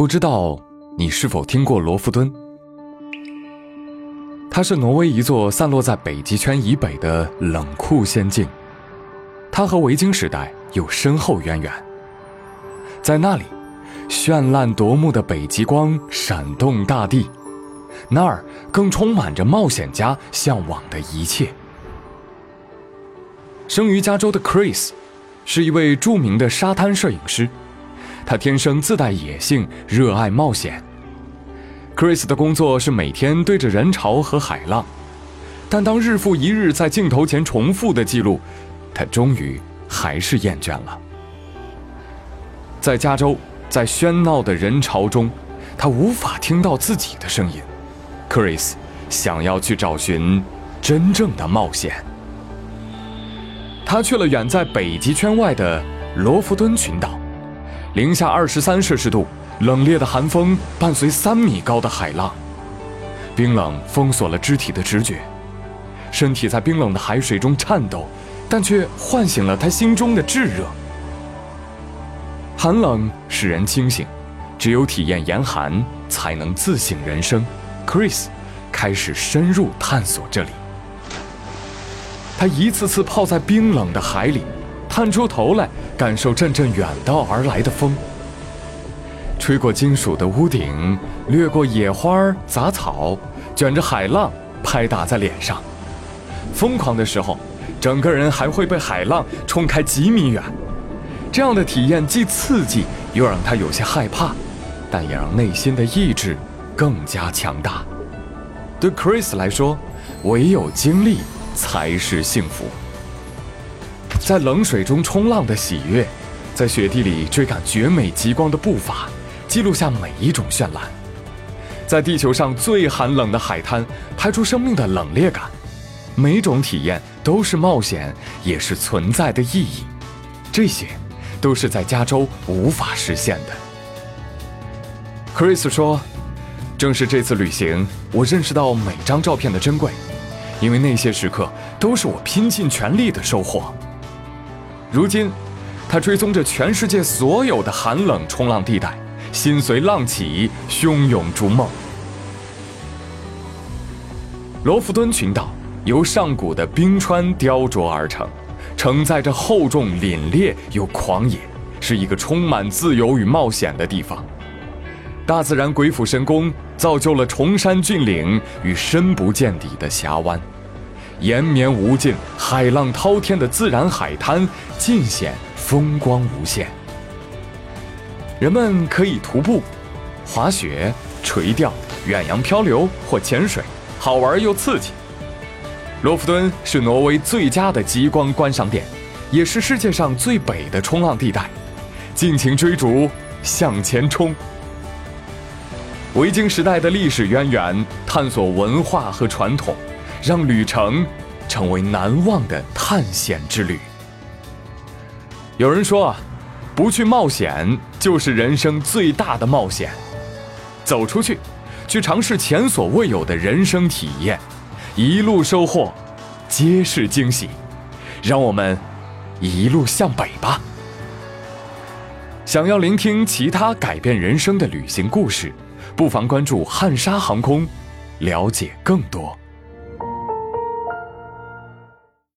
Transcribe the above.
不知道你是否听过罗弗敦？它是挪威一座散落在北极圈以北的冷酷仙境，它和维京时代有深厚渊源。在那里，绚烂夺目的北极光闪动大地，那儿更充满着冒险家向往的一切。生于加州的 Chris，是一位著名的沙滩摄影师。他天生自带野性，热爱冒险。Chris 的工作是每天对着人潮和海浪，但当日复一日在镜头前重复的记录，他终于还是厌倦了。在加州，在喧闹的人潮中，他无法听到自己的声音。Chris 想要去找寻真正的冒险。他去了远在北极圈外的罗弗敦群岛。零下二十三摄氏度，冷冽的寒风伴随三米高的海浪，冰冷封锁了肢体的直觉，身体在冰冷的海水中颤抖，但却唤醒了他心中的炙热。寒冷使人清醒，只有体验严寒，才能自省人生。Chris 开始深入探索这里，他一次次泡在冰冷的海里。探出头来，感受阵阵远道而来的风，吹过金属的屋顶，掠过野花杂草，卷着海浪拍打在脸上。疯狂的时候，整个人还会被海浪冲开几米远。这样的体验既刺激，又让他有些害怕，但也让内心的意志更加强大。对 Chris 来说，唯有经历才是幸福。在冷水中冲浪的喜悦，在雪地里追赶绝美极光的步伐，记录下每一种绚烂。在地球上最寒冷的海滩，拍出生命的冷冽感。每种体验都是冒险，也是存在的意义。这些，都是在加州无法实现的。Chris 说：“正是这次旅行，我认识到每张照片的珍贵，因为那些时刻都是我拼尽全力的收获。”如今，他追踪着全世界所有的寒冷冲浪地带，心随浪起，汹涌逐梦。罗弗敦群岛由上古的冰川雕琢而成，承载着厚重、凛冽又狂野，是一个充满自由与冒险的地方。大自然鬼斧神工，造就了崇山峻岭与深不见底的峡湾。延绵无尽、海浪滔天的自然海滩，尽显风光无限。人们可以徒步、滑雪、垂钓、远洋漂流或潜水，好玩又刺激。罗弗敦是挪威最佳的极光观赏点，也是世界上最北的冲浪地带。尽情追逐，向前冲！维京时代的历史渊源，探索文化和传统。让旅程成为难忘的探险之旅。有人说，不去冒险就是人生最大的冒险。走出去，去尝试前所未有的人生体验，一路收获，皆是惊喜。让我们一路向北吧。想要聆听其他改变人生的旅行故事，不妨关注汉莎航空，了解更多。